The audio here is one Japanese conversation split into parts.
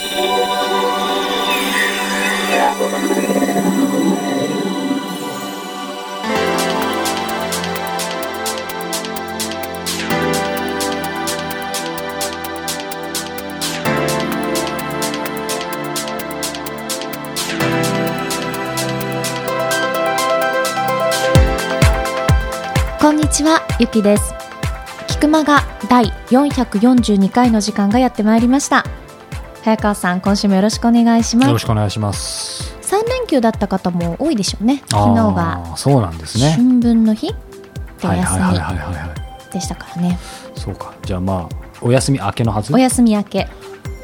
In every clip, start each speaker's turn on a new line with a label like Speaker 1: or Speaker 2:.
Speaker 1: こんにちは、ゆきです。菊間が第442回の時間がやってまいりました。早川さん、今週もよろしくお願いしま
Speaker 2: よろ
Speaker 1: す。
Speaker 2: しくお願いします。
Speaker 1: 3連休だった方も多いでしょうね。昨日
Speaker 2: あ
Speaker 1: が
Speaker 2: ーそうなんですね。
Speaker 1: 春分の日
Speaker 2: はいはいはい
Speaker 1: 休
Speaker 2: はいはい
Speaker 1: でしたからね。
Speaker 2: そうか。じゃあまあお休み明けのはず？
Speaker 1: お。休み明け。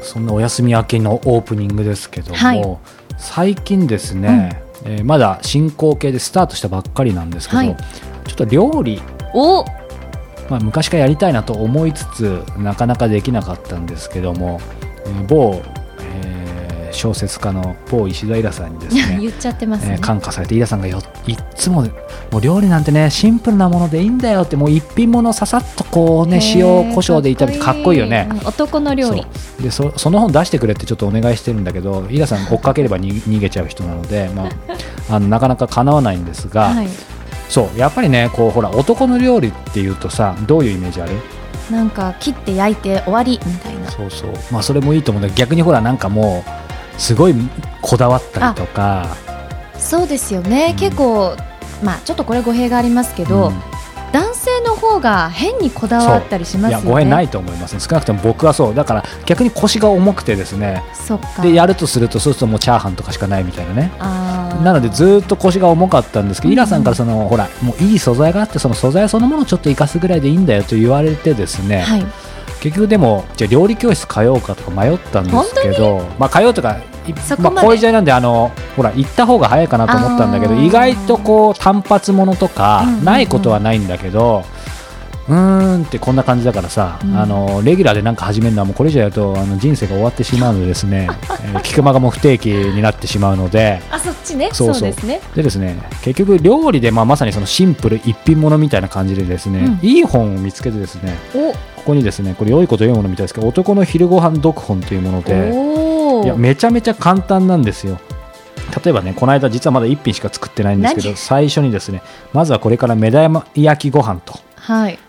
Speaker 2: そんなお休み明けのオープニングですけども、
Speaker 1: はい
Speaker 2: 最近ですね、えーまだ進行形でスタートしたばっかりなんですけど、
Speaker 1: はい
Speaker 2: ちょっと料理、
Speaker 1: お
Speaker 2: まあ、昔からやりたいなと思いつつなかなかできなかったんですけども、えー某、えー小説家の某石田イラさんにですね
Speaker 1: 言っちゃってますね
Speaker 2: えー。感化されてイラさんがよいっつももう料理なんてねシンプルなものでいいんだよってもう一品物ささっとこうね塩コショウで炒めてかっこいいよね
Speaker 1: うん男の料理。
Speaker 2: でそその本出してくれってちょっとお願いしてるんだけどイラさん追っかければに逃げちゃう人なので、まあ、あのなかなか叶わないんですが、
Speaker 1: はい。
Speaker 2: そうやっぱりねこうほら男の料理っていうとさどういうイメージある？
Speaker 1: なんか切って焼いて終わりみたいな。
Speaker 2: そうそう。まあそれもいいと思うんだけど逆にほらなんかもうすごいこだわったりとか。
Speaker 1: そうですよね。
Speaker 2: うん。
Speaker 1: 結構まあちょっとこれ語弊がありますけど、
Speaker 2: うん。
Speaker 1: 男性の方が変にこだわったりしますよね。
Speaker 2: いやご縁ないと思います。ね少なくとも僕はそう。だから逆に腰が重くてですね。でやるとするとそうするともうチャーハンとかしかないみたいなね。
Speaker 1: あー
Speaker 2: なのでずっと腰が重かったんですけど、
Speaker 1: うん。
Speaker 2: イラさんからそのほらもういい素材があってその素材そのものをちょっと生かすぐらいでいいんだよと言われてですね、
Speaker 1: はい。
Speaker 2: 結局でもじゃあ料理教室通おうかとか迷ったんですけどまあ通うとかいまあ、
Speaker 1: そこ
Speaker 2: ういう時代なんであのほら行った方が早いかなと思ったんだけど意外とこう単発ものとかないことはないんだけど、うーんってこんな感じだからさ、
Speaker 1: うん
Speaker 2: あのレギュラーでなんか始めるのはもうこれ以上やるとあの人生が終わってしまうのでですね、えー菊間がもう不定期になってしまうので。
Speaker 1: あそっちね。
Speaker 2: そうそう
Speaker 1: ですね。
Speaker 2: でですね結局料理で、まあ、まさにそのシンプル一品物みたいな感じでですね、
Speaker 1: うん
Speaker 2: いい本を見つけてですね
Speaker 1: お
Speaker 2: ここにですねこれ良いこと読むのみたいですけど男の昼ご飯読本というもので
Speaker 1: お
Speaker 2: いやめちゃめちゃ簡単なんですよ例えばねこの間実はまだ1品しか作ってないんですけど
Speaker 1: 何？
Speaker 2: 最初にですねまずはこれから目玉焼きご飯と
Speaker 1: はい。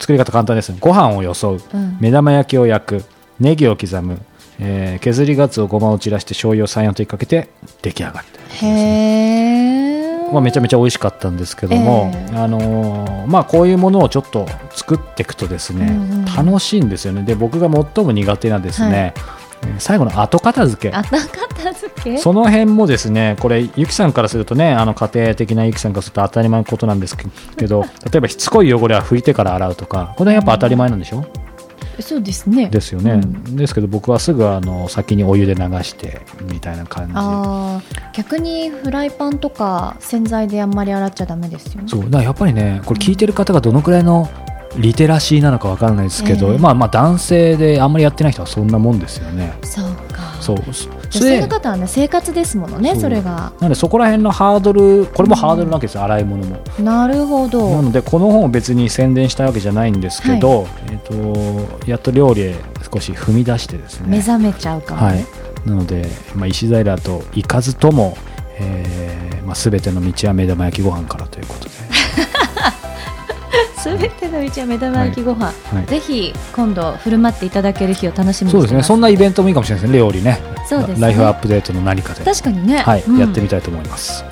Speaker 2: 作り方簡単ですご飯をよそう。
Speaker 1: うん。
Speaker 2: 目玉焼きを焼く。ネギを刻む、えー削りがつおごまを散らして醤油を34滴かけて出来上がるというですね。
Speaker 1: へえ。
Speaker 2: まあ、めちゃめちゃ美味しかったんですけども、
Speaker 1: ええ。
Speaker 2: あのーまあ、こういうものをちょっと作っていくとですね、
Speaker 1: うんうん
Speaker 2: 楽しいんですよね。で僕が最も苦手なですね、えー最後の後片付け。
Speaker 1: あなかった付け？
Speaker 2: その辺もですねこれゆきさんからするとねあの家庭的なゆきさんからすると当たり前のことなんですけど 例えばしつこい汚れは拭いてから洗うとかこれはやっぱ当たり前なんでしょ、
Speaker 1: そうですね。
Speaker 2: ですよね、
Speaker 1: うん。
Speaker 2: ですけど僕はすぐあの先にお湯で流してみたいな感じ。
Speaker 1: 逆にフライパンとか洗剤であんまり洗っちゃダメですよね。
Speaker 2: そう。だやっぱりねこれ聞いてる方がどのくらいのリテラシーなのかわからないですけど、
Speaker 1: ええ
Speaker 2: まあまあ男性であんまりやってない人はそんなもんですよね。
Speaker 1: そうか。
Speaker 2: そうそ
Speaker 1: 女性の方はね生活ですものね
Speaker 2: そ
Speaker 1: れが。
Speaker 2: なのでそこら辺のハードルこれもハードルなわけですよ、洗い物も。
Speaker 1: なるほ
Speaker 2: な
Speaker 1: ど。
Speaker 2: のでこの本を別に宣伝したいわけじゃないんですけど、えっとやっと料理へ少し踏み出してですね。
Speaker 1: 目覚めちゃうかも
Speaker 2: はい
Speaker 1: ね。、
Speaker 2: なので、まあ、石平と行かずとも、えーまあ、全ての道は目玉焼きご飯からということで。
Speaker 1: すべての道は目玉焼きご飯。
Speaker 2: はい
Speaker 1: ぜひ今度振る舞っていただける日を楽しみに。
Speaker 2: そうですね、そんなイベントもいいかもしれないですね、料理ね。
Speaker 1: そうですね
Speaker 2: ライフアップデートの何かで、
Speaker 1: 確かにね。
Speaker 2: はい、
Speaker 1: うん
Speaker 2: やってみたいと思います。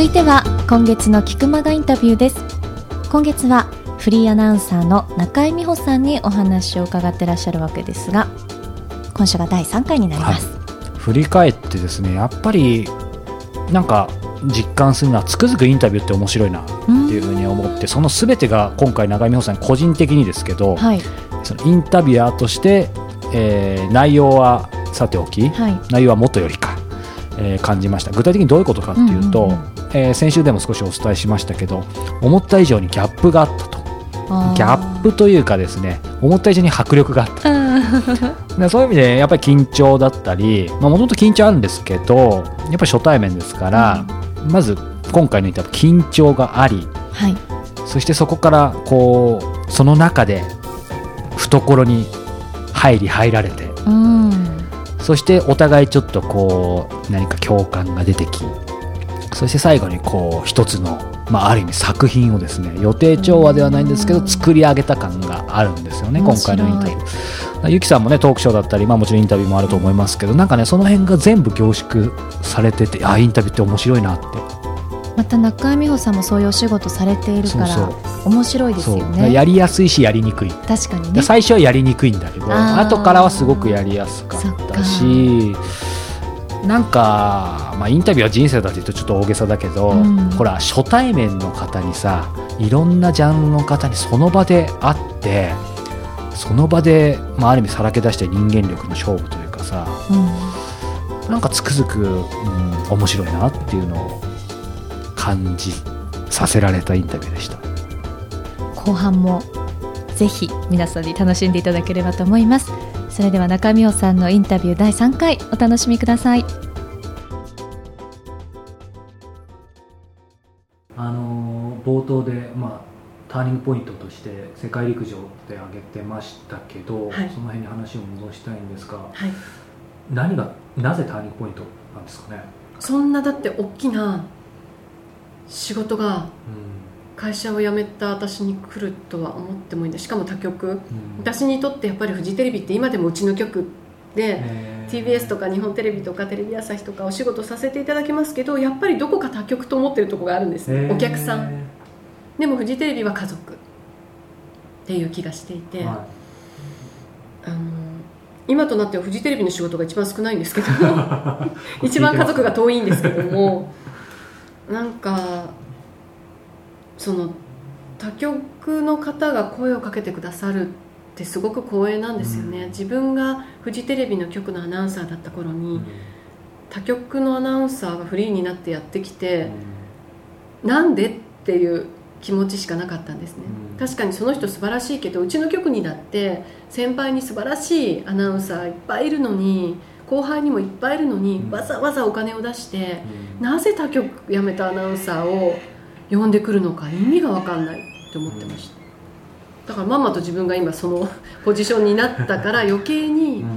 Speaker 1: 続いては今月の菊間がインタビューです。今月はフリーアナウンサーの中井美穂さんにお話を伺ってらっしゃるわけですが今週が第3回になります、
Speaker 2: 振り返ってですね、やっぱりなんか実感するのはつくづくインタビューって面白いなっていうふうに思って、そのすべてが今回中井美穂さん個人的にですけど、
Speaker 1: はい。
Speaker 2: そのインタビュアーとして、えー内容はさておき、
Speaker 1: はい。
Speaker 2: 内容はもとよりか、えー感じました。具体的にどういうことかっていうと、
Speaker 1: うんうん
Speaker 2: えー先週でも少しお伝えしましたけど思った以上にギャップがあったと。ギャップというかですね思った以上に迫力があった。そういう意味でやっぱり緊張だったりもともと緊張あるんですけどやっぱり初対面ですから、まず今回のインタビュー緊張があり
Speaker 1: はい。
Speaker 2: そしてそこからこうその中で懐に入り入られて
Speaker 1: うん。
Speaker 2: そしてお互いちょっとこう何か共感が出てきそして最後にこう一つの、まあ、ある意味作品をですね予定調和ではないんですけど
Speaker 1: うん
Speaker 2: 作り上げた感があるんですよね今回のインタビュー。ゆきさんもねトークショーだったり、まあ、もちろんインタビューもあると思いますけどなんかねその辺が全部凝縮されててあインタビューって面白いなって。
Speaker 1: また中井美穂さんもそういうお仕事されているから
Speaker 2: そう
Speaker 1: 面白いですよね。
Speaker 2: やりやすいしやりにくい。
Speaker 1: 確かにね。
Speaker 2: で最初はやりにくいんだけど後からはすごくやりやすかったしなんか、まあ、インタビューは人生だって言うとちょっと大げさだけど、
Speaker 1: うん。
Speaker 2: ほら初対面の方にさいろんなジャンルの方にその場で会ってその場で、まあ、ある意味さらけ出して人間力の勝負というかさ
Speaker 1: うん。
Speaker 2: なんかつくづく、うん、面白いなっていうのを感じさせられたインタビューでした。
Speaker 1: 後半もぜひ皆さんに楽しんでいただければと思いますそれでは中井美穂さんのインタビュー第3回お楽しみください。
Speaker 2: あのー冒頭で、まあ、ターニングポイントとして世界陸上で挙げてましたけど、
Speaker 3: はい。
Speaker 2: その辺に話を戻したいんですが
Speaker 3: はい、
Speaker 2: 何がなぜターニングポイントなんですかね、
Speaker 3: そんなだって大きな仕事が
Speaker 2: う
Speaker 3: 会社を辞めた私に来るとは思ってもいいんでしかも他局。
Speaker 2: んうん。
Speaker 3: 私にとってやっぱりフジテレビって今でもうちの局で
Speaker 2: え。ー
Speaker 3: TBS とか日本テレビとかテレビ朝日とかお仕事させていただきますけどやっぱりどこか他局と思ってるところがあるんです。ね、
Speaker 2: え。ー
Speaker 3: お客さん。でもフジテレビは家族っていう気がしていて、
Speaker 2: は
Speaker 3: あの今となってはフジテレビの仕事が一番少ないんですけど 一番家族が遠いんですけども。なんかその他局の方が声をかけてくださるってすごく光栄なんですよね、
Speaker 2: うん。
Speaker 3: 自分がフジテレビの局のアナウンサーだった頃
Speaker 2: い
Speaker 3: に、他局のアナウンサーがフリーになってやってきて、なんでっていう気持ちしかなかったんですね、
Speaker 2: うん。
Speaker 3: 確かにその人素晴らしいけどうちの局にだって先輩に素晴らしいアナウンサーいっぱいいるのに後輩にもいっぱいいるのに、
Speaker 2: うん。
Speaker 3: わざわざお金を出して
Speaker 2: うん。
Speaker 3: なぜ他局辞めたアナウンサーを呼んでくるのか意味が分かんないって思ってました、だからまんまと自分が今その ポジションになったから余計に、
Speaker 2: うん。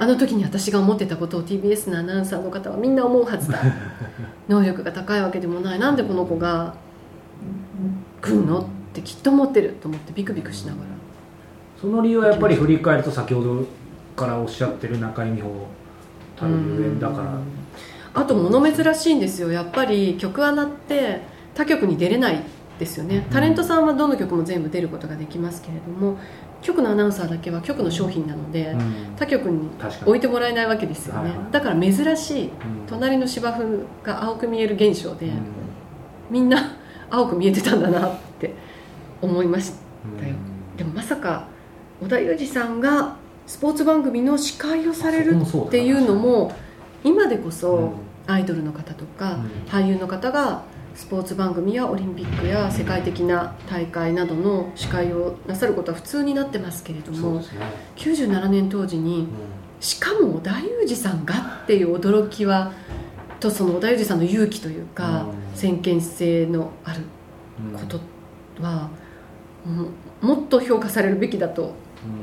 Speaker 3: あの時に私が思ってたことを TBS のアナウンサーの方はみんな思うはずだ。能力が高いわけでもない。なんでこの子が来んのってきっと思ってると思ってビクビクしながら。
Speaker 2: その理由はやっぱり振り返ると先ほどからおっしゃってる中井美穂たるゆえんだから。
Speaker 3: あと物珍しいんですよ。やっぱり曲アナって他局に出れないですよね。タレントさんはどの曲も全部出ることができますけれども局のアナウンサーだけは局の商品なので、
Speaker 2: うん。
Speaker 3: 他局に置いてもらえないわけですよね、だから珍しい
Speaker 2: うん
Speaker 3: 隣の芝生が青く見える現象で、
Speaker 2: うん。
Speaker 3: みんな青く見えてたんだなって思いましたよ。でもまさか織田裕二さんがスポーツ番組の司会をされるっていうのも今でこそアイドルの方とか
Speaker 2: うん。
Speaker 3: 俳優の方がスポーツ番組やオリンピックや世界的な大会などの司会をなさることは普通になってますけれども
Speaker 2: ね。
Speaker 3: 97年当時にしかも織田裕二さんがっていう驚きはとその織田裕二さんの勇気というか
Speaker 2: うん。
Speaker 3: 先見性のある
Speaker 2: うん
Speaker 3: ことはももっと評価されるべきだと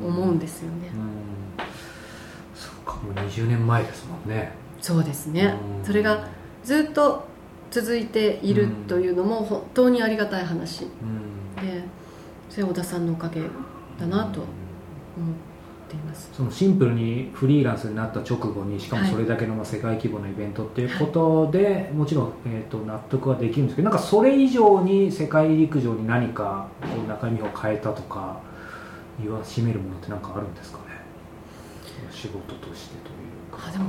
Speaker 3: 思うんですよね、
Speaker 2: うん。そっかもう20年前ですもんね。
Speaker 3: そうですね、
Speaker 2: うん。
Speaker 3: それがずっと続いているというのも本当にありがたい話。
Speaker 2: うん。
Speaker 3: でそれは小田さんのおかげだなと思っています。
Speaker 2: そのシンプルにフリーランスになった直後にしかも
Speaker 3: はい
Speaker 2: それだけのまあ世界規模のイベントっていうことで、もちろん、えー、と納得はできるんですけどなんかそれ以上に世界陸上に何かこう中身を変えたとか言わしめるものって何かあるんですかね？仕事としてというか。
Speaker 3: あでも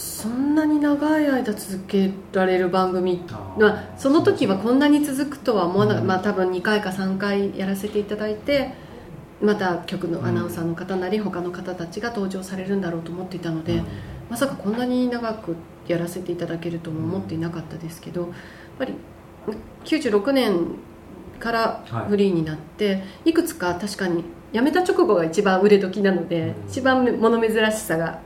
Speaker 3: そんなに長い間続けられる番組まあ、その時はこんなに続くとは思わなかった、
Speaker 2: うん。
Speaker 3: まあ、多分2回か3回やらせていただいてまた局のアナウンサーの方なり他の方たちが登場されるんだろうと思っていたので、まさかこんなに長くやらせていただけるとも思っていなかったですけど、やっぱり96年からフリーになって、い、くつか確かに辞めた直後が一番売れ時なので、
Speaker 2: うん。
Speaker 3: 一番物珍しさが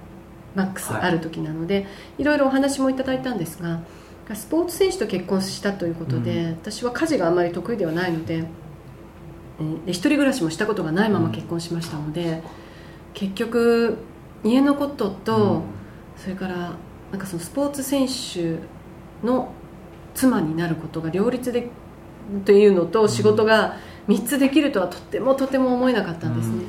Speaker 3: マックスある時なので、い、ろいろお話もいただいたんですがスポーツ選手と結婚したということで、
Speaker 2: うん。
Speaker 3: 私は家事があまり得意ではないのでえーで一人暮らしもしたことがないまま結婚しましたので、結局家のことと、それからなんかそのスポーツ選手の妻になることが両立でというのと仕事が3つできるとはとてもとても思えなかったんですね、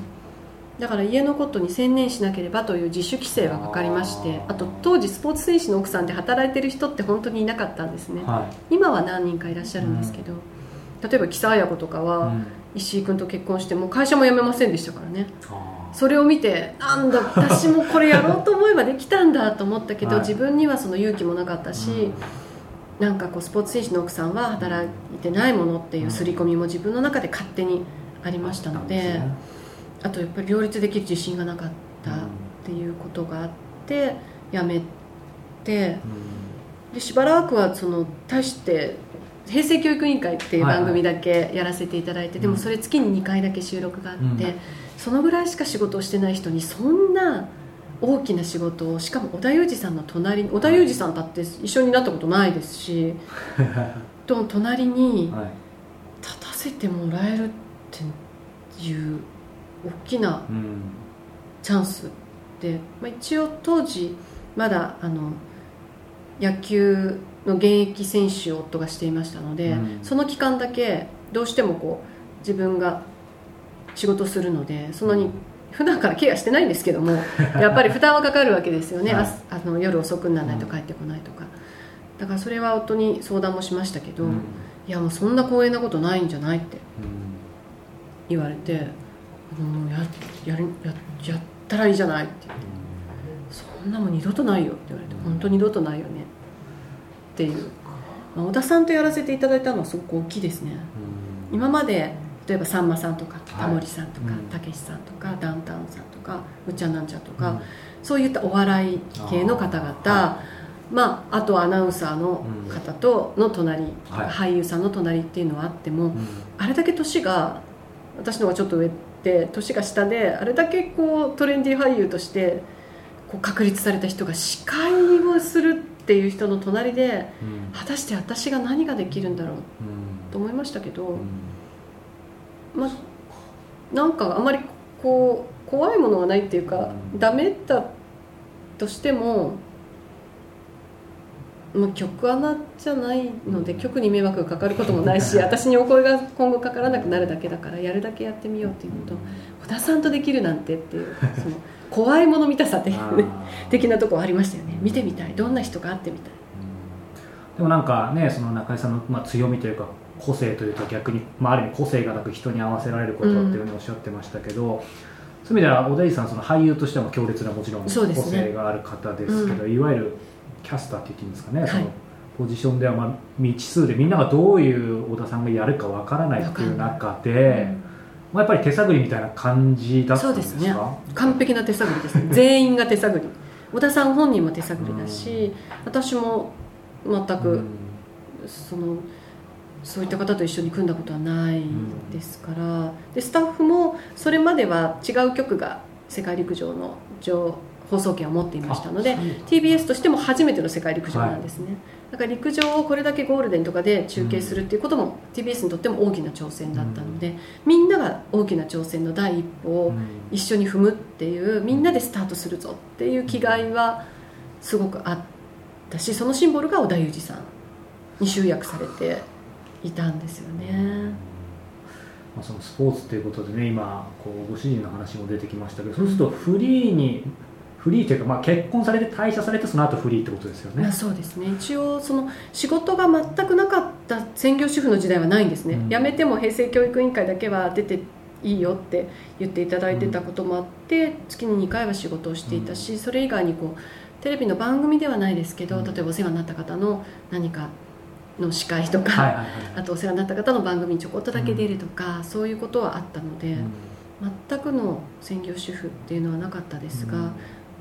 Speaker 3: だから家のことに専念しなければという自主規制がかかりまして
Speaker 2: あ
Speaker 3: と当時スポーツ選手の奥さんで働いてる人って本当にいなかったんですね、
Speaker 2: は
Speaker 3: 今は何人かいらっしゃるんですけど、例えば木佐彩子とか
Speaker 2: い、
Speaker 3: は、
Speaker 2: うん。
Speaker 3: 石井君と結婚してもう会社も辞めませんでしたからね。それを見てなんだ私もこれやろうと思えばできたんだと思ったけど、
Speaker 2: はい。
Speaker 3: 自分にはその勇気もなかったし、なんかこうスポーツ選手の奥さんは働いてないものっていう刷り込みも自分の中で勝手にありましたのであとやっぱり両立できる自信がなかったっていうことがあって辞めてでしばらくはその大して平成教育委員会っていう番組だけやらせていただいて、でもそれ月に2回だけ収録があって、
Speaker 2: うん。
Speaker 3: そのぐらいしか仕事をしてない人にそんな大きな仕事をしかも織田裕二さんの隣に織田裕二さんだって一緒になったことないですしと隣に
Speaker 2: はい。
Speaker 3: 立たせてもらえるっていう大きな
Speaker 2: うん
Speaker 3: チャンスで、まあ、一応当時まだあの野球の現役選手を夫がしていましたので、
Speaker 2: うん。
Speaker 3: その期間だけどうしてもこう自分が仕事するのでそんなに普段からケアしてないんですけども やっぱり負担はかかるわけですよね、
Speaker 2: はい。
Speaker 3: あの夜遅くにならないと帰ってこないとか。だからそれは夫に相談もしましたけど、
Speaker 2: うん。
Speaker 3: いやもうそんな光栄なことないんじゃないって
Speaker 2: うん。
Speaker 3: 言われてもうややるややったらいいじゃないって。そんなもん二度とないよって言われて本当二度とないよね。っていう、まあ、小田さんとやらせていただいたのはすごく大きいですね。
Speaker 2: うん。
Speaker 3: 今まで例えばさんまさんとか
Speaker 2: はい。
Speaker 3: タモリさんとか
Speaker 2: うん。
Speaker 3: たけしさんとかダウンタウンさんとかうっちゃんなんちゃんとか、
Speaker 2: うん。
Speaker 3: そういったお笑い系の方々
Speaker 2: あ
Speaker 3: まあ、あとはアナウンサーの方との隣、
Speaker 2: はい。
Speaker 3: 俳優さんの隣っていうのはあっても、
Speaker 2: うん。
Speaker 3: あれだけ年が私の方がちょっと上で年が下であれだけこうトレンディー俳優としてこう確立された人が司会をするっていう人の隣で
Speaker 2: うん。
Speaker 3: 果たして私が何ができるんだろう
Speaker 2: うん。
Speaker 3: と思いましたけど、
Speaker 2: うん。
Speaker 3: まあ、なんかあまりこう怖いものがないっていうか、
Speaker 2: うん。
Speaker 3: ダメだとしても、まあ、曲穴じゃないので曲に迷惑がかかることもないし 私にお声が今後かからなくなるだけだからやるだけやってみようっていうのと小田さんとできるなんてっていうその怖いもの見たさ的的なところありましたよね。見てみたい。どんな人か会ってみたい。
Speaker 2: でもなんかねその中井さんのまあ強みというか個性というと逆に、まあ、ある意味個性がなく人に合わせられることっていうふうにおっしゃってましたけど、そういう意味では小田井さんその俳優としても強烈なもちろん個性がある方ですけどいわゆるキャスターって言っていいんですかね、
Speaker 3: はい。
Speaker 2: そのポジションではまあ未知数でみんながどういう小田さんがやるかわからないっていう中で、まあ、やっぱり手探りみたいな感じだったんですか？
Speaker 3: そうですね。完璧な手探りですね。全員が手探り。小田さん本人も手探りだし、私も全く、
Speaker 2: うん。
Speaker 3: そのそういった方と一緒に組んだことはないですから、でスタッフもそれまでは違う局が世界陸上の上放送権を持っていましたので TBS としても初めての世界陸上なんですね、だから陸上をこれだけゴールデンとかで中継するっていうことも TBS にとっても大きな挑戦だったので、みんなが大きな挑戦の第一歩を
Speaker 2: うん。
Speaker 3: 一緒に踏むっていうみんなでスタートするぞっていう気概はすごくあったしそのシンボルが織田裕二さんに集約されていたんですよね。
Speaker 2: まあ、そのスポーツということでね今こうご主人の話も出てきましたけどそうするとフリーにフリーというか、まあ、結婚されて退社されてその後フリーってことですよね。
Speaker 3: まあ、そうですね。一応その仕事が全くなかった専業主婦の時代はないんですね、
Speaker 2: うん。
Speaker 3: 辞めても平成教育委員会だけは出ていいよって言っていただいてたこともあって、月に2回は仕事をしていたし、それ以外にこうテレビの番組ではないですけど、
Speaker 2: うん。
Speaker 3: 例えばお世話になった方の何かの司会とか、
Speaker 2: はいはいはい。
Speaker 3: あとお世話になった方の番組にちょこっとだけ出るとか、そういうことはあったので、
Speaker 2: うん。
Speaker 3: 全くの専業主婦っていうのはなかったですが、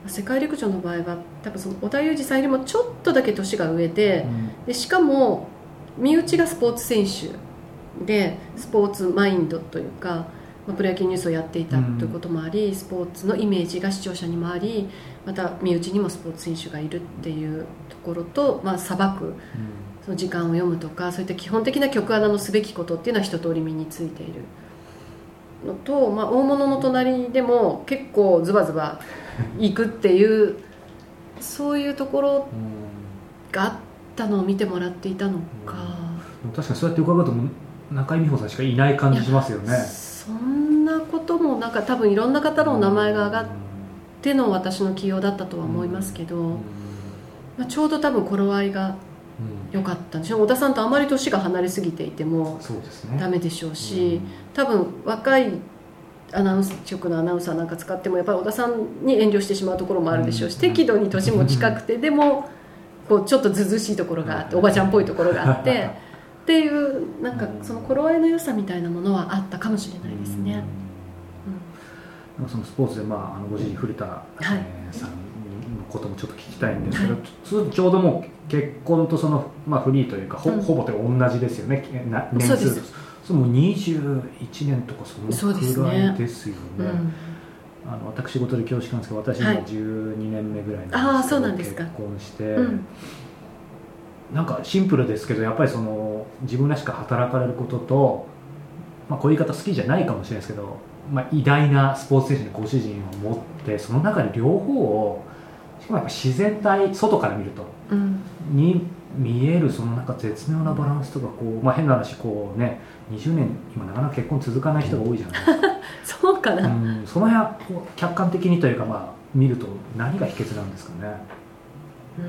Speaker 3: 世界陸上の場合は多分その織田裕二さんよりもちょっとだけ年が上ででしかも身内がスポーツ選手でスポーツマインドというか、まあ、プロ野球ニュースをやっていたということもあり、スポーツのイメージが視聴者にもありまた身内にもスポーツ選手がいるっていうところと、まあ、裁くその時間を読むとかそういった基本的な曲穴のすべきことっていうのは一通り身についているのと、まあ、大物の隣でも結構ズバズバいくっていうそういうところがあったのを見てもらっていたのか、
Speaker 2: 確かにそうやって伺うと中井美穂さんしかいない感じしますよね。
Speaker 3: そんなこともなんか多分いろんな方の名前が上がっての私の起用だったとは思いますけど、まあ、ちょうど多分頃合いが良かった。んでしょう小田さんとあまり年が離れすぎていてもダメでしょうし多分若いアナウンス局のアナウンサーなんか使ってもやっぱり小田さんに遠慮してしまうところもあるでしょうし、適度に年も近くてでもこうちょっとずずしいところがあっておばちゃん。っぽいところがあってっていうなんかその頃合いの良さみたいなものはあったかもしれないですね。
Speaker 2: うん、そのスポーツで、まあ、あのご主人古田、はい、さんのこともちょっと聞きたいんですけど、はい、ちょうどもう結婚とその、まあ、フリーというかほ,、ほぼと同じですよね。年数そうもう21年とかそのくらいですよね、ねうん、あの私事で恐縮なんですけど私今12年目ぐらいなんですけど、結婚して、うん、なんかシンプルですけどやっぱりその自分らしく働かれることと、まあ、こういう言い方好きじゃないかもしれないですけど、まあ、偉大なスポーツ選手のご主人を持ってその中で両方をしかもやっぱ自然体外から見ると、うん、に見えるそのなんか絶妙なバランスとかこう、まあ、変な話こうね20年今なかなか結婚続かない人が多いじゃないですか。
Speaker 3: そうかな、う
Speaker 2: ん、その辺客観的にというかまあ見ると何が秘訣なんですかね。
Speaker 3: う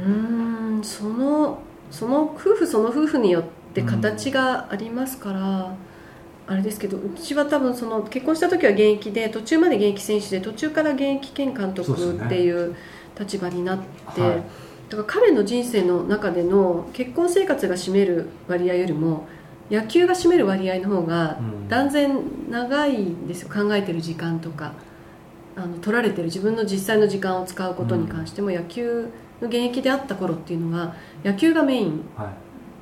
Speaker 3: んそのその夫婦その夫婦によって形がありますから、うん、あれですけどうちは多分その結婚した時は現役で途中まで現役選手で途中から現役兼監督っていう立場になって、はい、だから彼の人生の中での結婚生活が占める割合よりも野球が占める割合の方が断然長いんですよ、考えてる時間とか。あの取られてる自分の実際の時間を使うことに関しても、野球の現役であった頃っていうのは野球がメイン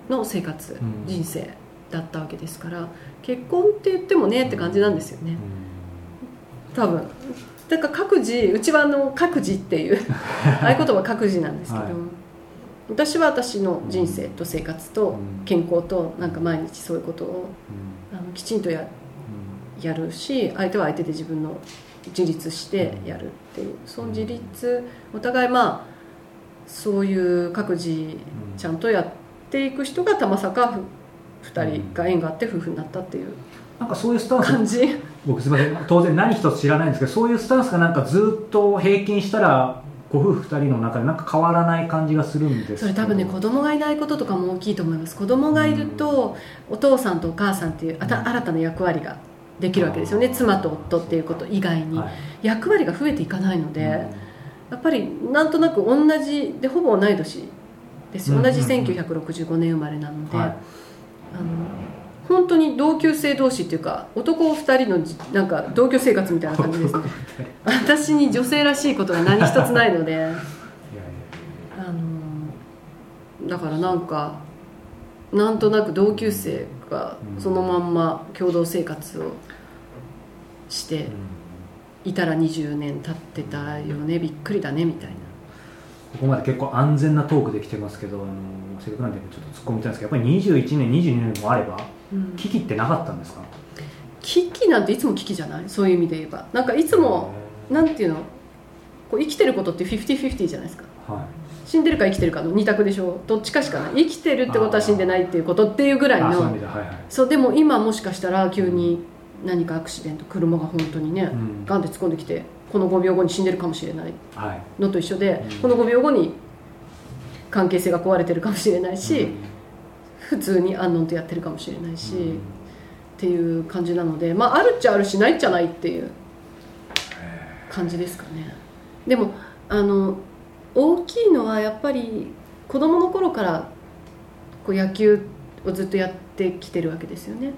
Speaker 3: の生活、はい、人生だったわけですから結婚って言ってもねって感じなんですよね、多分。だから各自うちはあの各自っていう 合言葉各自なんですけど、はい、私は私の人生と生活と健康となんか毎日そういうことを、あのきちんとややるし相手は相手で自分の自立してやるっていうその自立お互いまあそういう各自ちゃんとやっていく人がたまさか2人が縁があって夫婦になったっていう
Speaker 2: なんかそういうスタンス。
Speaker 3: 感じ。
Speaker 2: 僕すみません。当然何一つ知らないんですけどそういうスタンスがなんかずっと平均したらご夫婦2人の中でなんか変わらない感じがするんです
Speaker 3: それ多分ね子供がいないこととかも大きいと思います。子供がいると、お父さんとお母さんっていうあた新たな役割ができるわけですよね。妻と夫っていうこと以外に、はい、役割が増えていかないので、やっぱりなんとなく同じでほぼ同い年ですよ。同じ1965年生まれなので、はい、あの本当に同級生同士っていうか男2人のなんか同居生活みたいな感じですね。私に女性らしいことが何一つないので。あのだからなんかなんとなく同級生がそのまんま共同生活をしていたら20年経ってたよね。びっくりだねみたいな。
Speaker 2: ここまで結構安全なトークできてますけどあのせっかくなんでちょっと突っ込みたいんですけどやっぱり21年22年もあれば危機ってなかったんですか、
Speaker 3: 危機なんていつも危機じゃない？そういう意味で言えば。なんかいつもなんていうの？こう生きてることって50-50じゃないですか、はい、死んでるか生きてるかの2択でしょ？どっちかしかない。生きてるってことは死んでないっていうことっていうぐらいの。そうはいはい、でも今もしかしたら急に何かアクシデント車が本当にね、うん、ガンで突っ込んできてこの5秒後に死んでるかもしれないのと一緒で、はい、この5秒後に関係性が壊れてるかもしれないし、うん普通にアンノンとやってるかもしれないし、うん、っていう感じなのでまああるっちゃあるしないっちゃないっていう感じですかね。でもあの大きいのはやっぱり子供の頃からこう野球をずっとやってきてるわけですよね。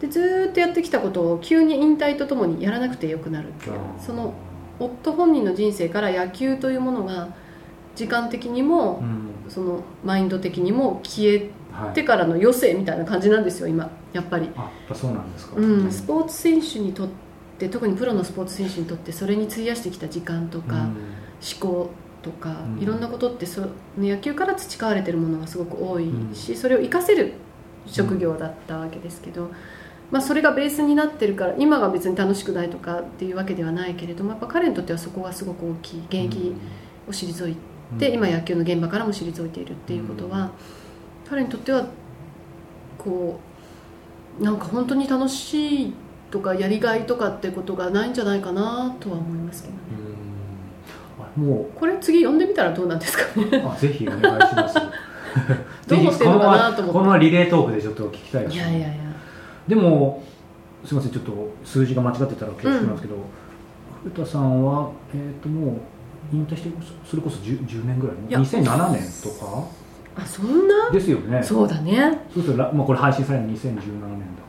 Speaker 3: でずっとやってきたことを急に引退とともにやらなくてよくなるっていうその夫本人の人生から野球というものが時間的にも、
Speaker 2: うん。
Speaker 3: そのマインド的にも消え
Speaker 2: はい
Speaker 3: てからの余生みたいな感じなんですよ今。やっぱり、
Speaker 2: あやっぱそうなんですか、
Speaker 3: うん、スポーツ選手にとって特にプロのスポーツ選手にとってそれに費やしてきた時間とか、
Speaker 2: うん。
Speaker 3: 思考とか、
Speaker 2: うん。
Speaker 3: いろんなことってそ野球から培われてるものがすごく多いし、それを活かせる職業だったわけですけど、まあ、それがベースになってるから今が別に楽しくないとかっていうわけではないけれどもやっぱ彼にとってはそこがすごく大きい現役を退いて、
Speaker 2: うん。
Speaker 3: 今野球の現場からも退いているっていうことは、彼にとってはこうなんか本当に楽しいとかやりがいとかってことがないんじゃないかなとは思いますけどね。
Speaker 2: も
Speaker 3: これ次読んでみたらどうなんですかね
Speaker 2: うあぜひお願いします。
Speaker 3: どう思ってるのかなと思って。
Speaker 2: このリレートークでちょっと聞きたいです
Speaker 3: いやいやいや。
Speaker 2: でもすみませんちょっと数字が間違ってたら恐縮なんですけど、古田さんは、えー、ともう引退してそれこそ 10, 10年ぐらい
Speaker 3: いや。
Speaker 2: 2007年とか？
Speaker 3: あそんな？
Speaker 2: ですよね。
Speaker 3: そうだね。
Speaker 2: そうするとら、まあ、これ配信されるの2017年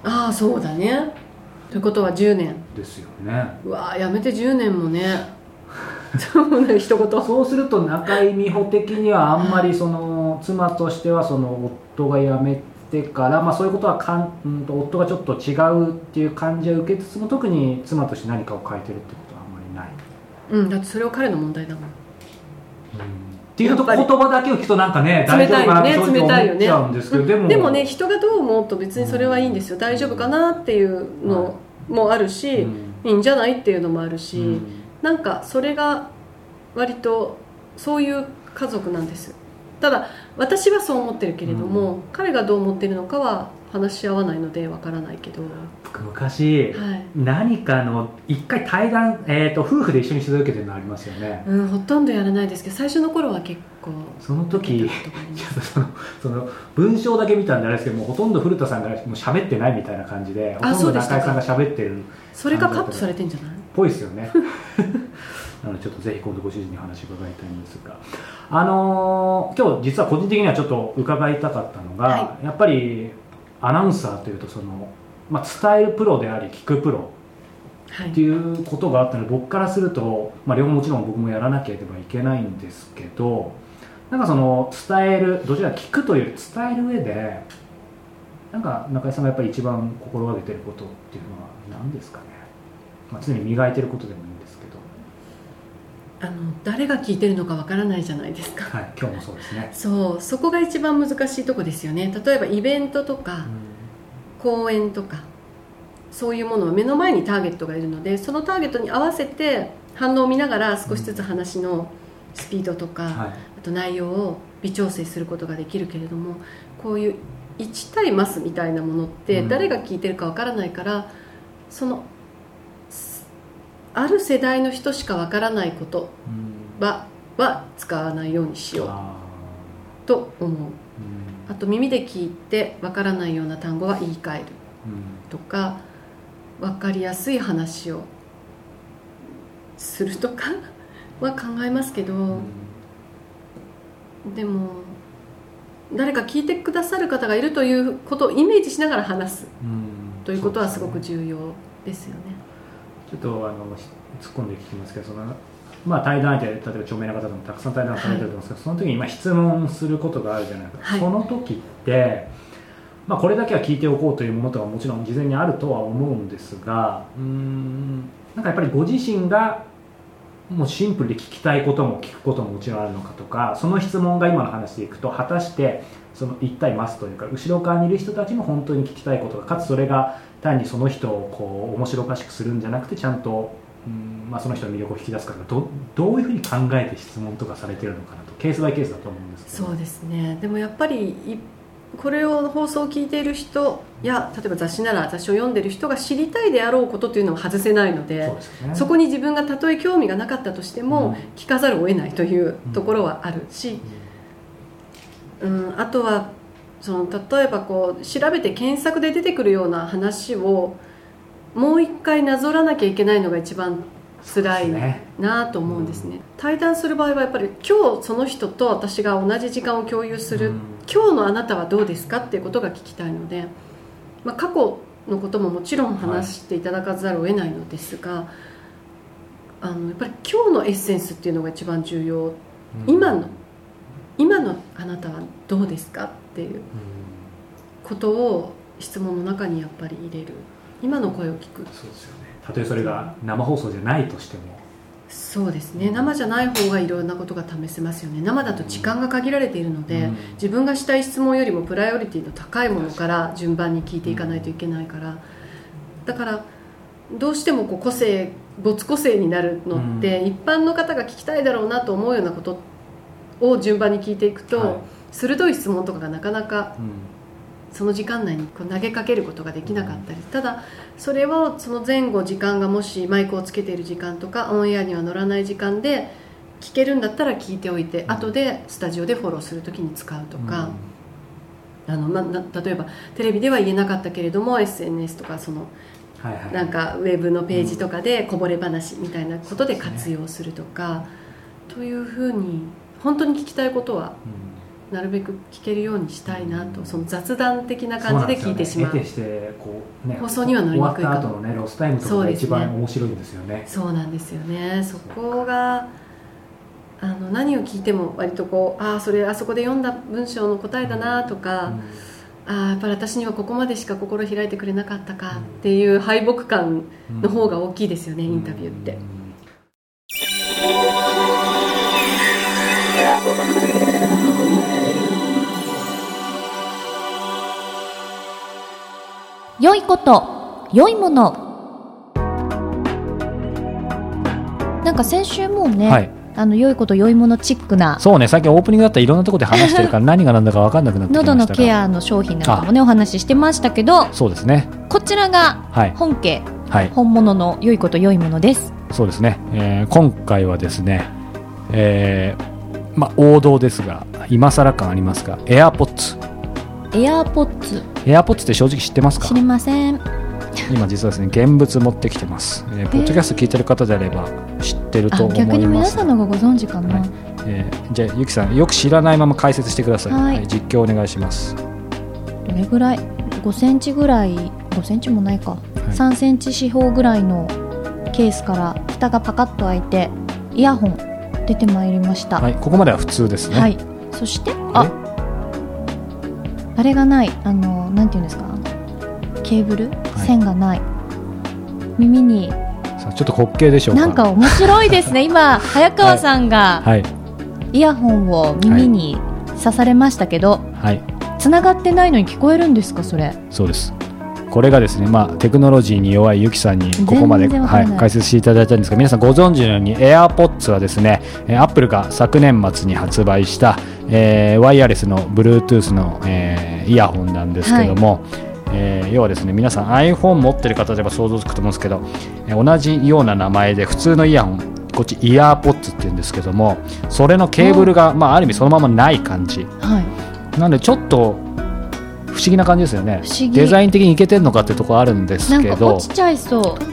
Speaker 2: だ
Speaker 3: ああそうだね。ということは10年。
Speaker 2: ですよね。
Speaker 3: うわーやめて10年もね。そうね一言。
Speaker 2: そうすると中井美穂的にはあんまりその妻としてはその夫が辞めてから、まあ、そういうことはかん、うん、と夫がちょっと違うっていう感じは受けつつも特に妻として何かを変えてるってことはあんまりない、
Speaker 3: うんだってそれは彼の問題だもん
Speaker 2: っていうと言葉だけを聞くとなんかね大
Speaker 3: 冷たいよね
Speaker 2: 丈夫かなって正直
Speaker 3: 冷たいよね。
Speaker 2: 思っちゃうんですけど、でも
Speaker 3: でもね人がどう思うと別にそれはいいんですよ。大丈夫かなっていうのもあるし、
Speaker 2: うん。
Speaker 3: いいんじゃないっていうのもあるし、
Speaker 2: うん。
Speaker 3: なんかそれが割とそういう家族なんです。ただ私はそう思ってるけれども、彼がどう思ってるのかは話し合わないのでわからないけど、
Speaker 2: 僕昔、
Speaker 3: はい。
Speaker 2: 何かの一回対談、えー、と夫婦で一緒に取材受けてるのありますよね。
Speaker 3: うん、ほとんどやらないですけど最初の頃は結構
Speaker 2: その時 そのその文章だけ見たんであれですけどもうほとんど古田さんがもう喋ってないみたいな感じでほとんど中井さんが喋ってるっ
Speaker 3: それがカットされてんじゃない？
Speaker 2: ぽいですよね。なのでちょっとぜひ今度ご主人に話伺いたいんですが。あのー今日実は個人的にはちょっと伺いたかったのが、
Speaker 3: は
Speaker 2: やっぱりアナウンサーというとその、まあ、伝えるプロであり聞くプロ
Speaker 3: はい。
Speaker 2: っていうことがあったので僕からすると、まあ、両方もちろん僕もやらなければいけないんですけどなんかその伝えるどちらか聞くというより伝える上でなんか中井さんがやっぱり一番心がけてることっていうのは何ですかね、まあ、常に磨いてることでもいい
Speaker 3: あの誰が聞いてるのかわからないじゃないですか。
Speaker 2: はい、今日もそうですね、
Speaker 3: そうそこが一番難しいとこですよね。例えばイベントとか講演とかそういうものは目の前にターゲットがいるのでそのターゲットに合わせて反応を見ながら少しずつ話のスピードとか、
Speaker 2: はい。
Speaker 3: あと内容を微調整することができるけれどもこういう1対マスみたいなものって
Speaker 2: うん。
Speaker 3: 誰が聞いてるかわからないから、そのすある世代の人しかわからないこと
Speaker 2: うん。
Speaker 3: はは使わないようにしよう。
Speaker 2: あ
Speaker 3: と思う。あと耳で聞いてわからないような単語は言い換える。
Speaker 2: うん。
Speaker 3: とか分かりやすい話をするとか は考えますけど、
Speaker 2: うん。
Speaker 3: でも誰か聞いてくださる方がいるということをイメージしながら話す。
Speaker 2: うん。
Speaker 3: ということはすごく重要ですよね。
Speaker 2: ちょっとあのし突っ込んで聞きますけどその、まあ、対談相手例えば著名な方でもたくさん対談されてると思うんですけど、その時にまあ質問することがあるじゃないですか、
Speaker 3: はい。
Speaker 2: その時って、まあ、これだけは聞いておこうというものとはもちろん事前にあるとは思うんですがうーんなんかやっぱりご自身がもうシンプルで聞きたいことも聞くことももちろんあるのかとかその質問が今の話でいくと果たしてその一体ますというか後ろ側にいる人たちも本当に聞きたいことがかつそれが単にその人をこう面白おかしくするんじゃなくてちゃんと、うんまあ、その人の魅力を引き出すからどどういうふうに考えて質問とかされてるのかなとケースバイケースだと思うんですけど。
Speaker 3: そうですね。でもやっぱりこれを放送を聞いている人や例えば雑誌なら雑誌を読んでいる人が知りたいであろうことというのは外せないので
Speaker 2: ね。
Speaker 3: そこに自分がたとえ興味がなかったとしても、
Speaker 2: うん。
Speaker 3: 聞かざるを得ないというところはあるし、うん、あとはその例えばこう調べて検索で出てくるような話をもう一回なぞらなきゃいけないのが一番辛いなと思うんですね、対談する場合はやっぱり今日その人と私が同じ時間を共有する、
Speaker 2: うん。
Speaker 3: 今日のあなたはどうですかっていうことが聞きたいので、まあ、過去のことももちろん話していただかざるを得ないのですが、あのやっぱり今日のエッセンスっていうのが一番重要。今の今のあなたはどうですかっていうことを質問の中にやっぱり入れる。今の声を聞く。
Speaker 2: そうですよねたとえそれが生放送じゃないとしても。
Speaker 3: そうですね。生じゃない方がいろんなことが試せますよね。生だと時間が限られているので、
Speaker 2: うん。
Speaker 3: 自分がしたい質問よりもプライオリティの高いものから順番に聞いていかないといけないから。だからどうしてもこう個性没個性になるのって、一般の方が聞きたいだろうなと思うようなことを順番に聞いていくと、
Speaker 2: はい。
Speaker 3: 鋭い質問とかがなかなか
Speaker 2: うん
Speaker 3: その時間内にこう投げかけることができなかったりただそれをその前後時間がもしマイクをつけている時間とかオンエアには乗らない時間で聞けるんだったら聞いておいて後でスタジオでフォローするときに使うとか、あのまな例えばテレビでは言えなかったけれども SNS とかその
Speaker 2: はいはい。
Speaker 3: なんかウェブのページとかでこぼれ話みたいなことで活用するとか、というふうに本当に聞きたいことは
Speaker 2: うん
Speaker 3: なるべく聞けるようにしたいなとその雑談的な感じで聞いてしまう。
Speaker 2: そうねしてこう、ね、
Speaker 3: 放送には乗りにくいかも
Speaker 2: 終わった後のねロスタイムとかが一番面白いんですよね。
Speaker 3: そうなんですよね。そこがあの何を聞いても割とこうああそれあそこで読んだ文章の答えだなとか、ああやっぱり私にはここまでしか心開いてくれなかったかっていう敗北感の方が大きいですよね、インタビューって、
Speaker 1: 良いこと良いもの。なんか先週もうね、
Speaker 2: はい。
Speaker 1: あの良いこと良いものチックな。
Speaker 2: そうね最近オープニングだったらいろんなところで話してるから 何が何だか分かんなくなってきましたが。
Speaker 1: 喉のケアの商品なんかもねお話ししてましたけど
Speaker 2: そうですね。
Speaker 1: こちらが
Speaker 2: はい。
Speaker 1: 本家
Speaker 2: はい。
Speaker 1: 本物の良いこと良いものです。
Speaker 2: そうですね、えー今回はですねえーまあ王道ですが今更感ありますが AirPods
Speaker 1: エアーポッツ
Speaker 2: AirPods って正直知ってますか？
Speaker 1: 知りません。
Speaker 2: 今実はですね現物持ってきてます、えーポッドキャスト聞いてる方であれば知ってると
Speaker 1: あ
Speaker 2: 思います。
Speaker 1: 逆に皆さんの方がご存知かな、
Speaker 2: はい。えーじゃあゆきさんよく知らないまま解説してください、
Speaker 1: はい。
Speaker 2: 実況お願いします。
Speaker 1: どれぐらい？5センチぐらい。5センチもないか、3センチ四方ぐらいのケースから蓋がパカッと開いてイヤホン出てまいりました。
Speaker 2: はいここまでは普通ですね、
Speaker 1: はい、そしてああれがないあのなんていうんですか？ケーブル、
Speaker 2: い。
Speaker 1: 線がない。耳に。
Speaker 2: ちょっと滑稽でしょうか？
Speaker 1: なんか面白いですね。今早川さんが
Speaker 2: はい。
Speaker 1: イヤホンを耳に刺されましたけど、
Speaker 2: はい。
Speaker 1: 繋がってないのに聞こえるんですか？それ。
Speaker 2: そうです。これがですね、まあ、テクノロジーに弱いゆきさんにここまで、はい解説していただいたんですが皆さんご存知のように AirPods はですねえー Apple が昨年末に発売した、えーワイヤレスの Bluetooth の、えーイヤホンなんですけども、えー要はですね皆さん iPhone 持ってる方であれば想像つくと思うんですけど、えー同じような名前で普通のイヤホンこっちイヤーポッツって言うんですけどもそれのケーブルが、まあ、ある意味そのままない感じ。
Speaker 1: はい。
Speaker 2: なのでちょっと不思議な感じですよね。デザイン的にいけてるのかってところあるんですけど。
Speaker 1: 落ちちゃいそう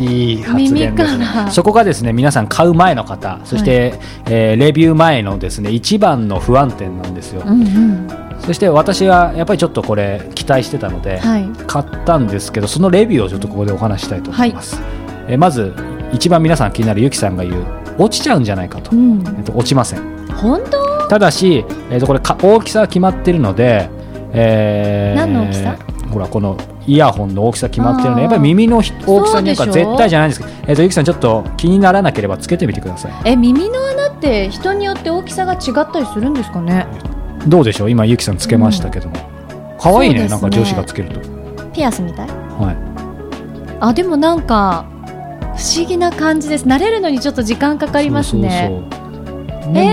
Speaker 2: いい発言ですね。
Speaker 1: ら。
Speaker 2: そこがですね皆さん買う前の方そして、えーレビュー前のですね一番の不安点なんですよ、
Speaker 1: うんうん。
Speaker 2: そして私はやっぱりちょっとこれ期待してたので、
Speaker 1: はい。
Speaker 2: 買ったんですけどそのレビューをちょっとここでお話ししたいと思います、えーまず一番皆さん気になるゆきさんが言う落ちちゃうんじゃないかと、
Speaker 1: うん。
Speaker 2: えっと落ちません。
Speaker 1: 本当？
Speaker 2: ただし、えー、とこれか大きさが決まってるので、えー
Speaker 1: 何の大きさ？
Speaker 2: ほらこのイヤホンの大きさ決まってるの。でやっぱり耳のひ大きさによるから
Speaker 1: そうでしょ？
Speaker 2: 絶対じゃないんです。けど、えー、とゆきさんちょっと気にならなければつけてみてください。
Speaker 1: え耳の穴って人によって大きさが違ったりするんですかね？
Speaker 2: どうでしょう？今ゆきさんつけましたけども、可愛いね
Speaker 1: ね。
Speaker 2: なんか女子がつけると。
Speaker 1: ピアスみたい？
Speaker 2: はい。
Speaker 1: あでもなんか不思議な感じです。慣れるのにちょっと時間かかりますね。
Speaker 2: そうそうそう。でも、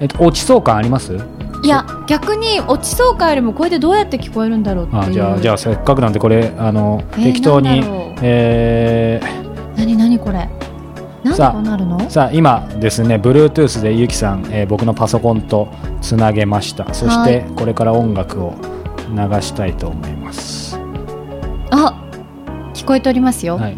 Speaker 2: えっと、落ちそう感あります？
Speaker 1: いや逆に落ちそうかよりもこれでどうやって聞こえるんだろうっていう。
Speaker 2: あじゃあじゃあせっかくなんでこれあの、
Speaker 1: えー
Speaker 2: 適当にえー
Speaker 1: 何何これ？なんで
Speaker 2: さあ
Speaker 1: こうなるの？
Speaker 2: さあ今ですね Bluetooth でゆきさん、えー僕のパソコンとつなげました。そして
Speaker 1: は
Speaker 2: これから音楽を流したいと思います、
Speaker 1: あ聞こえておりますよ、
Speaker 2: はい。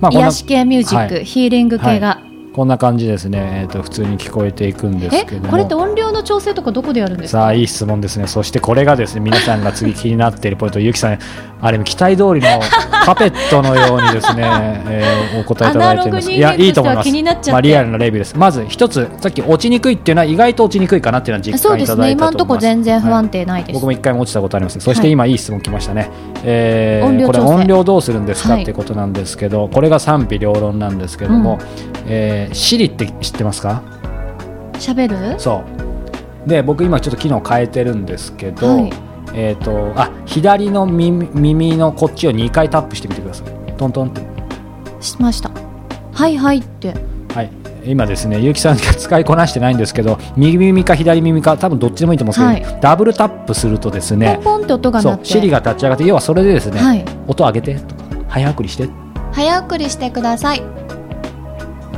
Speaker 2: まあ、
Speaker 1: 癒し系ミュージック、
Speaker 2: はい。
Speaker 1: ヒーリング系が、
Speaker 2: こんな感じですね、えー、と普通に聞こえていくんです
Speaker 1: え
Speaker 2: けども。
Speaker 1: これって音量の調整とかどこでやるんですか？
Speaker 2: さあいい質問ですね。そしてこれがですね皆さんが次気になっているポイント。ゆきさんあれ期待通りのパペットのようにですね、えーお答えいただいています。いやいいと思います。まあ、リアルなレビューです。まず一つさっき落ちにくいっていうのは意外と落ちにくいかなっていうのは実
Speaker 1: そうですね
Speaker 2: 感いただいた
Speaker 1: 今のとこ
Speaker 2: と思います。
Speaker 1: 全然不
Speaker 2: はい
Speaker 1: 安定ないです、
Speaker 2: 僕も一回も落ちたことあります。そして
Speaker 1: はい
Speaker 2: 今いい質問来ましたね、えー
Speaker 1: 音量調整。
Speaker 2: これ音量どうするんですか、
Speaker 1: はい。
Speaker 2: っていうことなんですけどこれが賛否両論なんですけども、えー、シリって知ってますか？
Speaker 1: 喋る？
Speaker 2: そう。で僕今ちょっと機能変えてるんですけど、
Speaker 1: はい
Speaker 2: えっ、とあ左の耳耳のこっちを2回タップしてみてください。トントンって。
Speaker 1: しました。はいはいって。
Speaker 2: はい。今ですね結城さんが使いこなしてないんですけど右耳か左耳か多分どっちでもいいと思うんですけど、ダブルタップするとですね
Speaker 1: ポンポンって音が
Speaker 2: そ
Speaker 1: 鳴って。
Speaker 2: うシリが立ち上がって要はそれでですね、
Speaker 1: はい。
Speaker 2: 音上げてとか早送りして。
Speaker 1: 早送りしてください。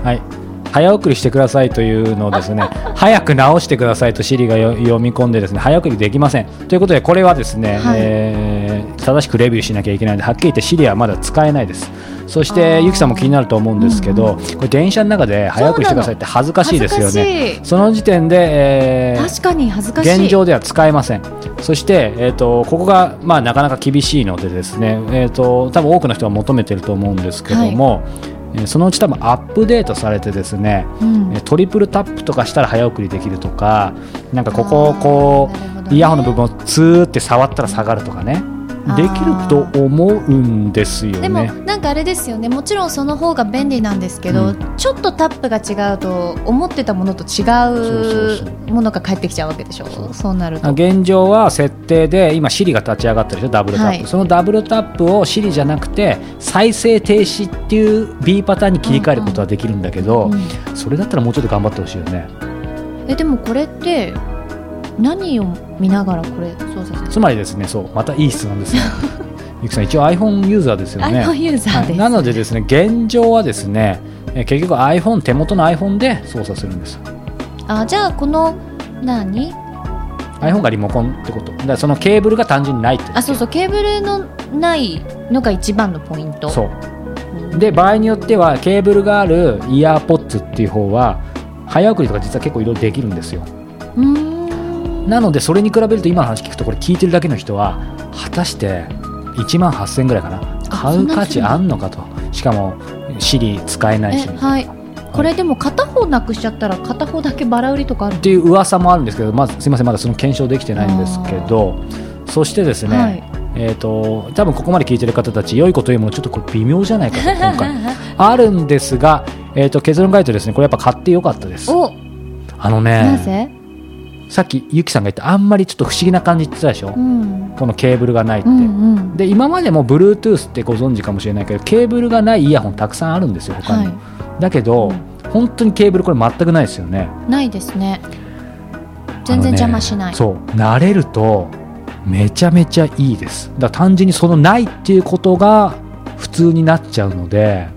Speaker 2: はい早送りしてくださいというのをですね 早く直してくださいとシリがよ読み込んでですね早送りできません。ということでこれはですね、
Speaker 1: はい。
Speaker 2: えー正しくレビューしなきゃいけないのではっきり言ってシリはまだ使えないです。そしてゆきさんも気になると思うんですけど、これ電車の中で早送りしてくださいって恥ずかしいですよね。その。時点で、えー
Speaker 1: 確かに恥ずかしい。
Speaker 2: 現状では使えません。そして、えー、とここが、まあ、なかなか厳しいのでですね、えー、と多分多くの人が求めてると思うんですけども、えーそのうち多分アップデートされてですね、
Speaker 1: うん。
Speaker 2: えートリプルタップとかしたら早送りできるとかなんかここをこうイヤホンの部分をツーって触ったら下がるとかねできると思うんですよ
Speaker 1: でも
Speaker 2: ね。
Speaker 1: なんかあれですよね。もちろんその方が便利なんですけど、
Speaker 2: うん。
Speaker 1: ちょっとタップが違うと思ってたものと違
Speaker 2: そうそう
Speaker 1: うものが返ってきちゃうわけでしょ。そうなると。
Speaker 2: 現状は設定で今、 Siri が立ち上がったでしょダブルタップ、
Speaker 1: はい。
Speaker 2: そのダブルタップを Siri じゃなくて再生停止っていう B パターンに切り替えることはできるんだけど、
Speaker 1: うん。
Speaker 2: それだったらもうちょっと頑張ってほしいよね。
Speaker 1: えでもこれって何を見ながらこれ操作する
Speaker 2: つまりですねそうまたいい質問ですね。ゆきさん一応 iPhone ユーザーですよね。
Speaker 1: iPhone ユーザーです、
Speaker 2: はい。なのでですね現状はですねえ結局 iPhone 手元の iPhone で操作するんです。
Speaker 1: あじゃあこの何
Speaker 2: ？iPhone がリモコンってこと。だそのケーブルが単純にないって
Speaker 1: あそうそうケーブルのないのが一番のポイント。
Speaker 2: そう。で場合によってはケーブルがあるイヤーポッツっていう方は早送りとか実は結構いろいろできるんですよ。
Speaker 1: うーん
Speaker 2: なのでそれに比べると今の話聞くとこれ聞いてるだけの人は果たして1万8000円ぐらいかな。買う価値あんのかと。しかも Siri 使えないし。
Speaker 1: えはい。これでも片方なくしちゃったら片方だけバラ売りとかある
Speaker 2: っていう噂もあるんですけどまずすみませんまだその検証できてないんですけどそしてですね、
Speaker 1: はい。
Speaker 2: えー、と多分ここまで聞いてる方たち良いこと言うものちょっとこれ微妙じゃないかと 今回。あるんですが、えー、と結論から言うとですねこれやっぱ買ってよかったです。
Speaker 1: お。
Speaker 2: あのね
Speaker 1: なぜ？
Speaker 2: さっきゆきさんが言ったあんまりちょっと不思議な感じって言ってたでしょ、
Speaker 1: うん。
Speaker 2: このケーブルがないって、
Speaker 1: うんうん。
Speaker 2: で今までも Bluetooth ってご存知かもしれないけどケーブルがないイヤホンたくさんあるんですよ他に、
Speaker 1: は
Speaker 2: だけど、本当にケーブルこれ全くないですよね。
Speaker 1: いないですね。全然邪魔しない、
Speaker 2: ねそう。慣れるとめちゃめちゃいいです。だ単純にそのないっていうことが普通になっちゃうので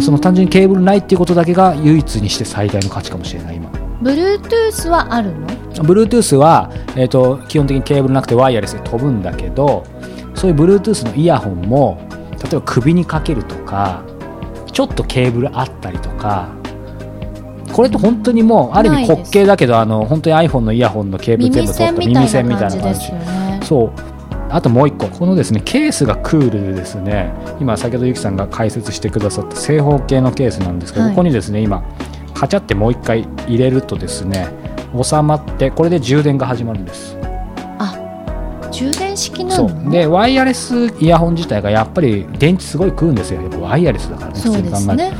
Speaker 2: その単純にケーブルないっていうことだけが唯一にして最大の価値かもしれない今
Speaker 1: Bluetooth はあるの
Speaker 2: ？Bluetooth は、えー、と基本的にケーブルなくてワイヤレスで飛ぶんだけどそういう Bluetooth のイヤホンも例えば首にかけるとかちょっとケーブルあったりとかこれって本当にもうある意味滑稽だけどあの本当に iPhone のイヤホンのケーブル全
Speaker 1: 耳
Speaker 2: 部取った
Speaker 1: 栓みたいな感じ
Speaker 2: そう。あともう一個このですねケースがクールでですね。今先ほどゆきさんが解説してくださった正方形のケースなんですけど、
Speaker 1: はい。
Speaker 2: ここにですね今カチャってもう一回入れるとですね収まってこれで充電が始まるんです。
Speaker 1: 充電式な
Speaker 2: そ
Speaker 1: の
Speaker 2: う。でワイヤレスイヤホン自体がやっぱり電池すごい食うんですよ。やっぱワイヤレスだからね
Speaker 1: そうですね。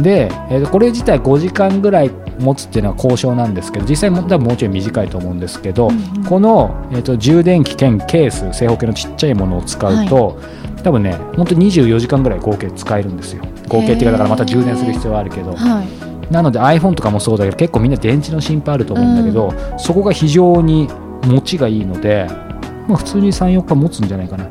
Speaker 2: で、えーとこれ自体5時間ぐらい持つっていうのは交渉なんですけど実際も多分もうちょい短いと思うんですけど、
Speaker 1: うんうん。
Speaker 2: この、えー、と充電器兼ケース正方形のちっちゃいものを使うと、多分ね本当に24時間ぐらい合計使えるんですよ。合計っていうかだからまた充電する必要はあるけど。
Speaker 1: はい
Speaker 2: なので iPhone とかもそうだけど結構みんな電池の心配あると思うんだけど、そこが非常に持ちがいいので、まあ、普通に34日持つんじゃないかな。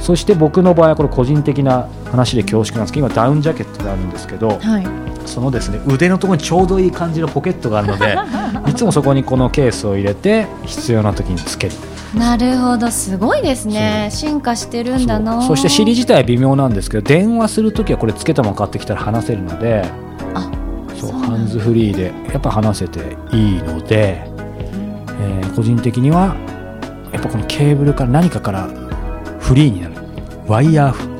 Speaker 2: そして僕の場合はこれ個人的な話で恐縮なんですけど今ダウンジャケットであるんですけど
Speaker 1: はい。
Speaker 2: そのですね腕のところにちょうどいい感じのポケットがあるので いつもそこにこのケースを入れて必要な時につける。
Speaker 1: なるほどすごいですね。進化してるんだな。
Speaker 2: そして尻自体は微妙なんですけど電話するときはこれつけたまま買ってきたら話せるので
Speaker 1: あ
Speaker 2: そうハンズフリーでやっぱ話せていいので、えー個人的にはやっぱこのケーブルから何かからフリーになる。ワイヤーフ。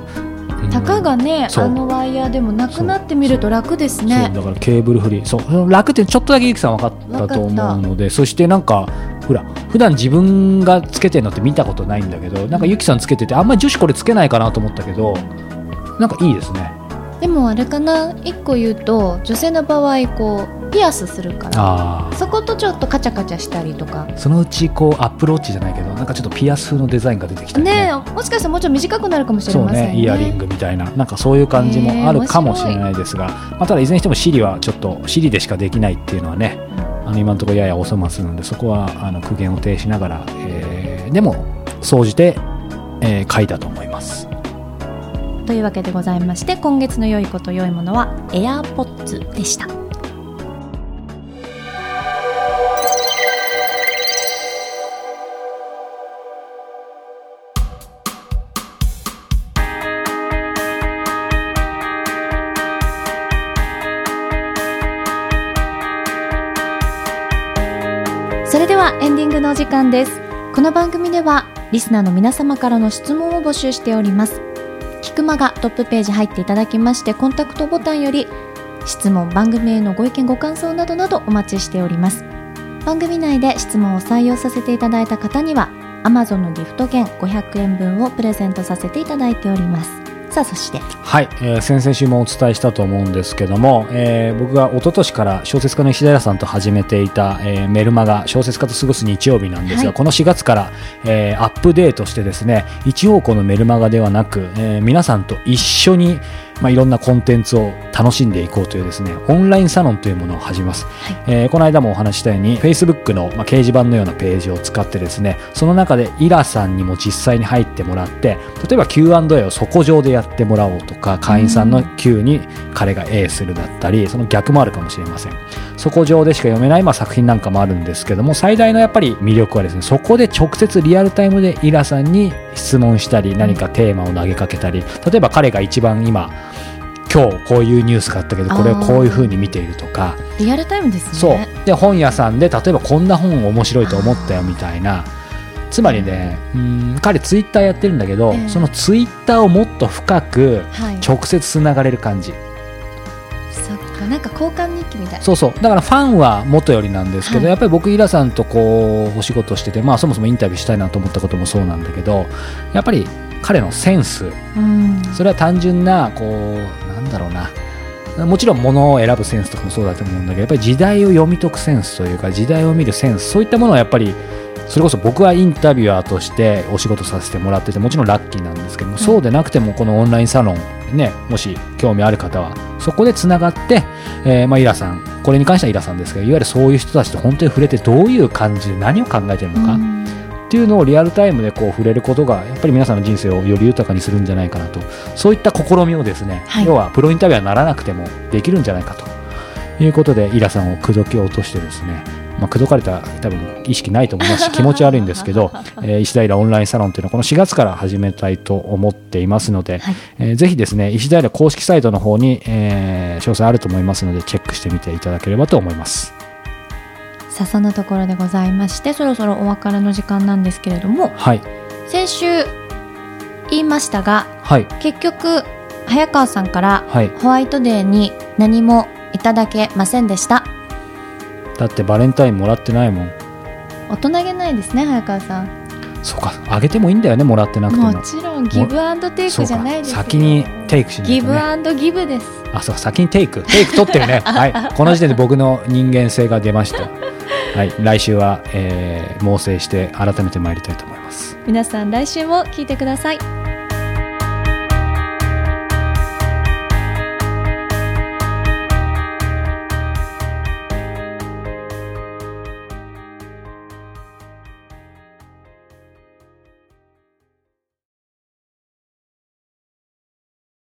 Speaker 1: たかがねあのワイヤーでもなくなってみると楽ですね。
Speaker 2: だからケーブルフリー。そう楽ってちょっとだけゆきさん分かったと思うのでそしてなんかほら普段自分がつけてるのって見たことないんだけどなんかゆきさんつけててあんまり女子これつけないかなと思ったけどなんかいいですね
Speaker 1: でもあれかな？一個言うと女性の場合こうピアスするからそことちょっとカチャカチャしたりとか。
Speaker 2: そのうちこうアップローチじゃないけどなんかちょっとピアス風のデザインが出てきたり
Speaker 1: ね。えもしかしたらもうちょっと短くなるかもしれませんね。
Speaker 2: ねイヤリングみたいななんかそういう感じもあるかもしれないですが、まあ、ただいずれにしても Siri はちょっと Siri でしかできないっていうのはねあの今のところややお粗末なのでそこはあの苦言を呈しながら、えーでも総じて、えー書いたと思います
Speaker 1: というわけでございまして今月の良いこと良いものは AirPods でした。それではエンディングのお時間です。この番組ではリスナーの皆様からの質問を募集しております。キクマがトップページ入っていただきましてコンタクトボタンより質問番組へのご意見ご感想などなどお待ちしております。番組内で質問を採用させていただいた方には Amazon のギフト券500円分をプレゼントさせていただいております。さあそして。
Speaker 2: はい、えー先々週もお伝えしたと思うんですけども、えー僕が一昨年から小説家の石平さんと始めていた、えーメルマガ小説家と過ごす日曜日なんですが、
Speaker 1: はい。
Speaker 2: この4月から、えーアップデートしてですね一方向のメルマガではなく、えー皆さんと一緒に、まあ、いろんなコンテンツを楽しんでいこうというですねオンラインサロンというものを始めます、えーこの間もお話ししたように Facebook の、まあ、掲示板のようなページを使ってですねその中でイラさんにも実際に入ってもらって例えば Q&A をそこ上でやってもらおうとか会員さんの Q に彼が A するだったりその逆もあるかもしれません。そこ上でしか読めない、まあ、作品なんかもあるんですけども最大のやっぱり魅力はですねそこで直接リアルタイムでイラさんに質問したり何かテーマを投げかけたり例えば彼が一番今今日こういうニュースがあったけどこれをこういう風に見ているとか。
Speaker 1: リアルタイムですね。
Speaker 2: そう。で本屋さんで例えばこんな本面白いと思ったよみたいな。つまりねうん彼ツイッターやってるんだけど、
Speaker 1: ええ。
Speaker 2: そのツイッターをもっと深く
Speaker 1: はい。
Speaker 2: 直接つながれる感じ。
Speaker 1: そっかなんか交換日記みたい。
Speaker 2: そうそう。だからファンは元よりなんですけど、
Speaker 1: はい。
Speaker 2: やっぱり僕イラさんとこうお仕事しててまあそもそもインタビューしたいなと思ったこともそうなんだけどやっぱり彼のセンス。
Speaker 1: うん。
Speaker 2: それは単純なこうなんだろうな。もちろん物を選ぶセンスとかもそうだと思うんだけどやっぱり時代を読み解くセンスというか時代を見るセンスそういったものはやっぱりそれこそ僕はインタビュアーとしてお仕事させてもらっててもちろんラッキーなんですけども、そうでなくてもこのオンラインサロンねもし興味ある方はそこでつながって、えーまあ、イラさんこれに関してはイラさんですけどいわゆるそういう人たちと本当に触れてどういう感じで何を考えてるのか、
Speaker 1: うん。
Speaker 2: っていうのをリアルタイムでこう触れることがやっぱり皆さんの人生をより豊かにするんじゃないかなと。そういった試みをですね、
Speaker 1: はい。
Speaker 2: 要はプロインタビュアーにならなくてもできるんじゃないかということでイラさんを口説き落としてですねまあ、口説かれた多分意識ないと思いますし気持ち悪いんですけど、えー石平オンラインサロンというのはこの4月から始めたいと思っていますので、
Speaker 1: はい
Speaker 2: えーぜひですね石平公式サイトの方に、えー詳細あると思いますのでチェックしてみていただければと思います。
Speaker 1: さあそのところでございましてそろそろお別れの時間なんですけれども
Speaker 2: はい、
Speaker 1: 先週言いましたが
Speaker 2: はい、
Speaker 1: 結局早川さんから
Speaker 2: はい。
Speaker 1: ホワイトデーに何もいただけませんでした
Speaker 2: だってバレンタインもらってないもん。
Speaker 1: 大人げないですね早川さん。
Speaker 2: そうか、あげてもいいんだよね、もらってなくても。
Speaker 1: もちろんギブアンドテイクじゃないですよ。
Speaker 2: 先にテイクしないと、ね、
Speaker 1: ギブアンドギブです。
Speaker 2: あそう先にテイク。テイク取ってるね。はい。この時点で僕の人間性が出ました。はい。来週は、えー、猛省して改めて参りたいと思います。
Speaker 1: 皆さん来週も聞いてください